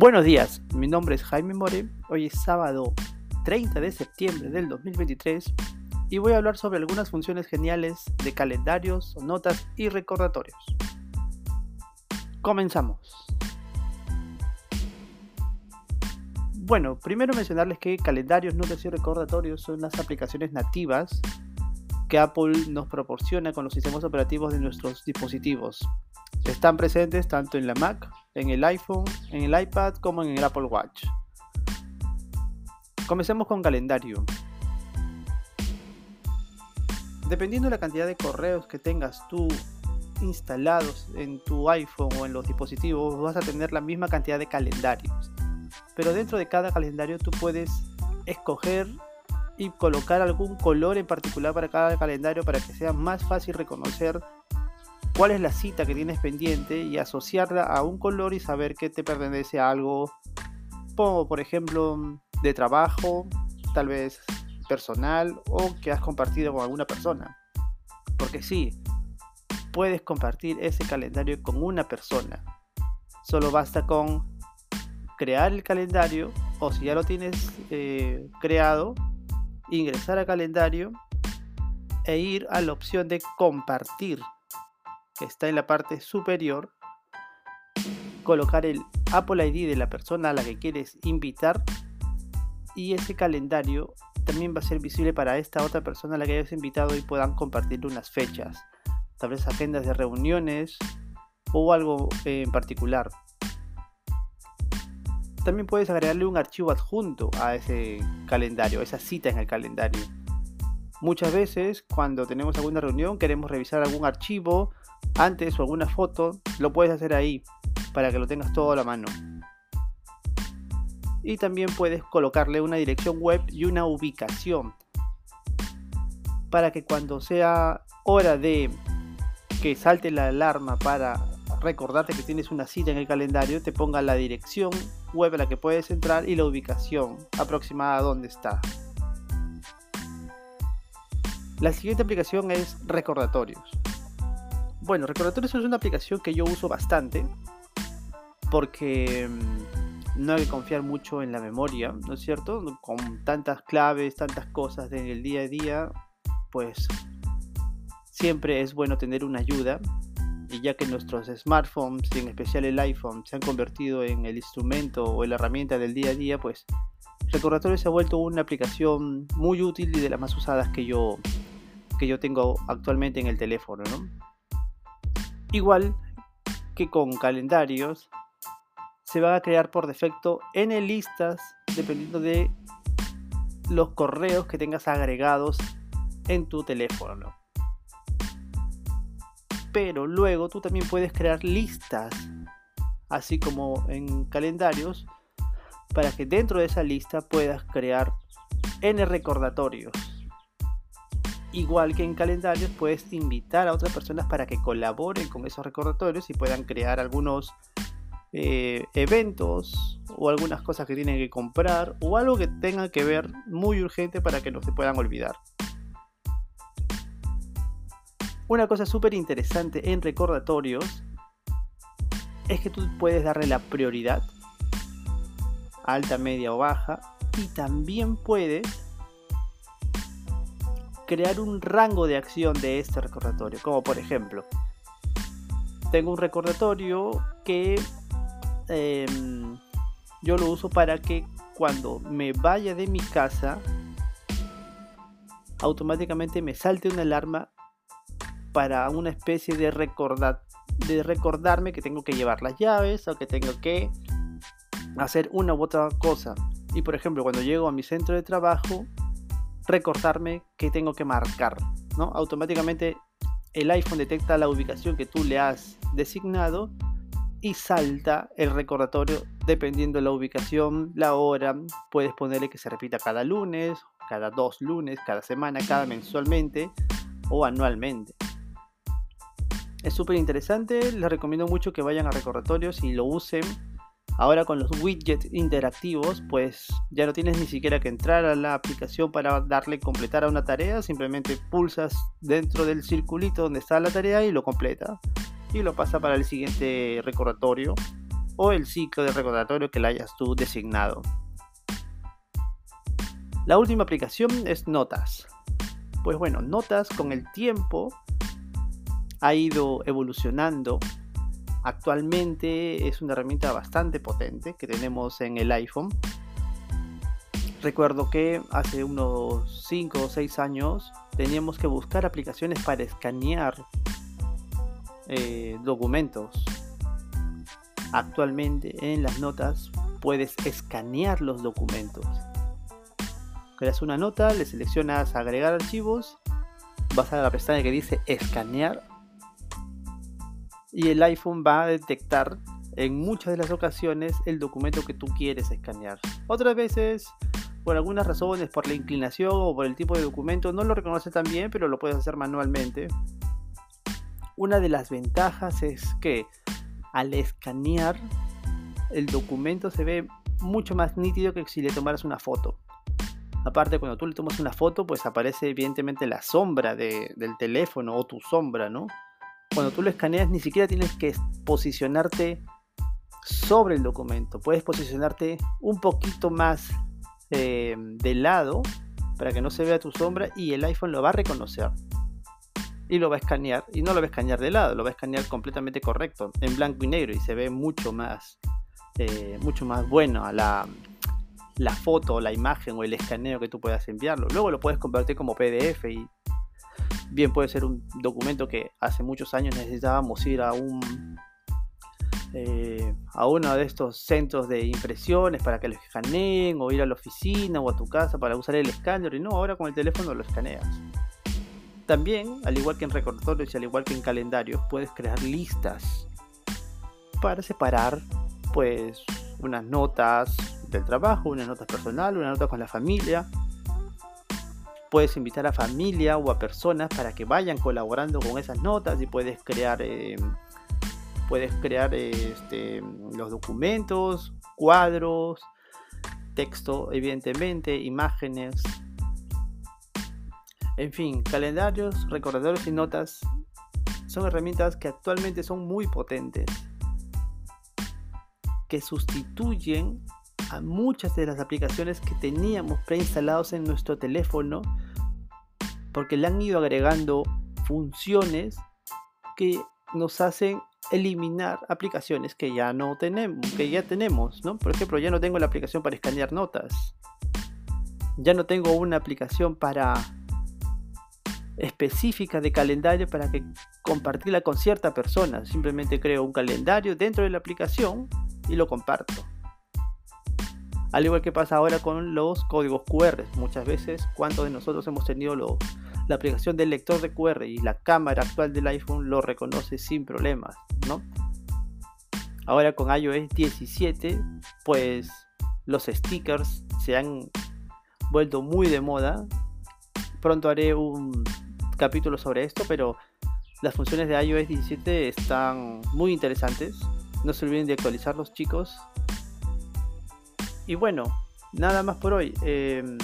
Buenos días, mi nombre es Jaime More, hoy es sábado 30 de septiembre del 2023 y voy a hablar sobre algunas funciones geniales de calendarios, notas y recordatorios. Comenzamos. Bueno, primero mencionarles que calendarios, notas y recordatorios son las aplicaciones nativas que Apple nos proporciona con los sistemas operativos de nuestros dispositivos. Están presentes tanto en la Mac, en el iPhone, en el iPad como en el Apple Watch. Comencemos con calendario. Dependiendo de la cantidad de correos que tengas tú instalados en tu iPhone o en los dispositivos, vas a tener la misma cantidad de calendarios. Pero dentro de cada calendario tú puedes escoger y colocar algún color en particular para cada calendario para que sea más fácil reconocer cuál es la cita que tienes pendiente y asociarla a un color y saber que te pertenece a algo, como por ejemplo de trabajo, tal vez personal o que has compartido con alguna persona. Porque sí, puedes compartir ese calendario con una persona. Solo basta con crear el calendario o si ya lo tienes eh, creado, ingresar a calendario e ir a la opción de compartir que está en la parte superior, colocar el Apple ID de la persona a la que quieres invitar y ese calendario también va a ser visible para esta otra persona a la que hayas invitado y puedan compartir unas fechas, tal vez agendas de reuniones o algo en particular. También puedes agregarle un archivo adjunto a ese calendario, a esa cita en el calendario. Muchas veces cuando tenemos alguna reunión queremos revisar algún archivo antes o alguna foto, lo puedes hacer ahí para que lo tengas todo a la mano. Y también puedes colocarle una dirección web y una ubicación para que cuando sea hora de que salte la alarma para recordarte que tienes una cita en el calendario, te ponga la dirección web a la que puedes entrar y la ubicación aproximada a donde está. La siguiente aplicación es recordatorios. Bueno, Recordatorios es una aplicación que yo uso bastante porque mm, no hay que confiar mucho en la memoria, ¿no es cierto? Con tantas claves, tantas cosas del día a día, pues siempre es bueno tener una ayuda. Y ya que nuestros smartphones, y en especial el iPhone, se han convertido en el instrumento o la herramienta del día a día, pues Recordatorios se ha vuelto una aplicación muy útil y de las más usadas que yo, que yo tengo actualmente en el teléfono, ¿no? Igual que con calendarios, se van a crear por defecto n listas dependiendo de los correos que tengas agregados en tu teléfono. Pero luego tú también puedes crear listas, así como en calendarios, para que dentro de esa lista puedas crear n recordatorios igual que en calendarios, puedes invitar a otras personas para que colaboren con esos recordatorios y puedan crear algunos eh, eventos o algunas cosas que tienen que comprar o algo que tenga que ver muy urgente para que no se puedan olvidar. Una cosa súper interesante en recordatorios es que tú puedes darle la prioridad, alta, media o baja, y también puedes crear un rango de acción de este recordatorio. Como por ejemplo, tengo un recordatorio que em, yo lo uso para que cuando me vaya de mi casa, automáticamente me salte una alarma para una especie de, recordar, de recordarme que tengo que llevar las llaves o que tengo que hacer una u otra cosa. Y por ejemplo, cuando llego a mi centro de trabajo, recordarme que tengo que marcar. ¿no? Automáticamente el iPhone detecta la ubicación que tú le has designado y salta el recordatorio dependiendo de la ubicación, la hora. Puedes ponerle que se repita cada lunes, cada dos lunes, cada semana, cada mensualmente o anualmente. Es súper interesante, les recomiendo mucho que vayan a recordatorios y lo usen Ahora con los widgets interactivos, pues ya no tienes ni siquiera que entrar a la aplicación para darle completar a una tarea, simplemente pulsas dentro del circulito donde está la tarea y lo completa y lo pasa para el siguiente recordatorio o el ciclo de recordatorio que le hayas tú designado. La última aplicación es Notas. Pues bueno, Notas con el tiempo ha ido evolucionando. Actualmente es una herramienta bastante potente que tenemos en el iPhone. Recuerdo que hace unos 5 o 6 años teníamos que buscar aplicaciones para escanear eh, documentos. Actualmente en las notas puedes escanear los documentos. Creas una nota, le seleccionas agregar archivos, vas a la pestaña que dice escanear y el iPhone va a detectar en muchas de las ocasiones el documento que tú quieres escanear. Otras veces, por algunas razones, por la inclinación o por el tipo de documento, no lo reconoce tan bien, pero lo puedes hacer manualmente. Una de las ventajas es que al escanear el documento se ve mucho más nítido que si le tomaras una foto. Aparte, cuando tú le tomas una foto, pues aparece evidentemente la sombra del teléfono o tu sombra, ¿no? Cuando tú lo escaneas, ni siquiera tienes que posicionarte sobre el documento. Puedes posicionarte un poquito más eh, de lado para que no se vea tu sombra y el iPhone lo va a reconocer y lo va a escanear y no lo va a escanear de lado, lo va a escanear completamente correcto, en blanco y negro y se ve mucho más, eh, mucho más bueno a la, la foto, la imagen o el escaneo que tú puedas enviarlo. Luego lo puedes convertir como PDF y bien puede ser un documento que hace muchos años necesitábamos ir a un eh, a uno de estos centros de impresiones para que lo escaneen o ir a la oficina o a tu casa para usar el escáner y no, ahora con el teléfono lo escaneas. También, al igual que en recordatorios y al igual que en calendarios, puedes crear listas para separar pues unas notas del trabajo, unas notas personales, una nota con la familia. Puedes invitar a familia o a personas para que vayan colaborando con esas notas y puedes crear eh, puedes crear este, los documentos, cuadros, texto, evidentemente, imágenes, en fin, calendarios, recordadores y notas son herramientas que actualmente son muy potentes, que sustituyen a muchas de las aplicaciones que teníamos preinstalados en nuestro teléfono porque le han ido agregando funciones que nos hacen eliminar aplicaciones que ya no tenemos, que ya tenemos, ¿no? Por ejemplo, ya no tengo la aplicación para escanear notas. Ya no tengo una aplicación para específica de calendario para que compartirla con cierta persona. Simplemente creo un calendario dentro de la aplicación y lo comparto. Al igual que pasa ahora con los códigos QR. Muchas veces, ¿cuántos de nosotros hemos tenido la aplicación del lector de QR y la cámara actual del iPhone lo reconoce sin problemas? ¿no? Ahora con iOS 17, pues los stickers se han vuelto muy de moda. Pronto haré un capítulo sobre esto, pero las funciones de iOS 17 están muy interesantes. No se olviden de actualizarlos, chicos. Y bueno, nada más por hoy. Em,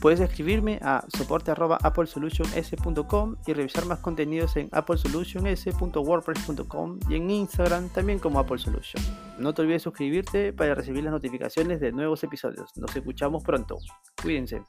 puedes escribirme a soporte.applesolutions.com y revisar más contenidos en applesolutions.wordpress.com y en Instagram también como Apple Solution. No te olvides suscribirte para recibir las notificaciones de nuevos episodios. Nos escuchamos pronto. Cuídense.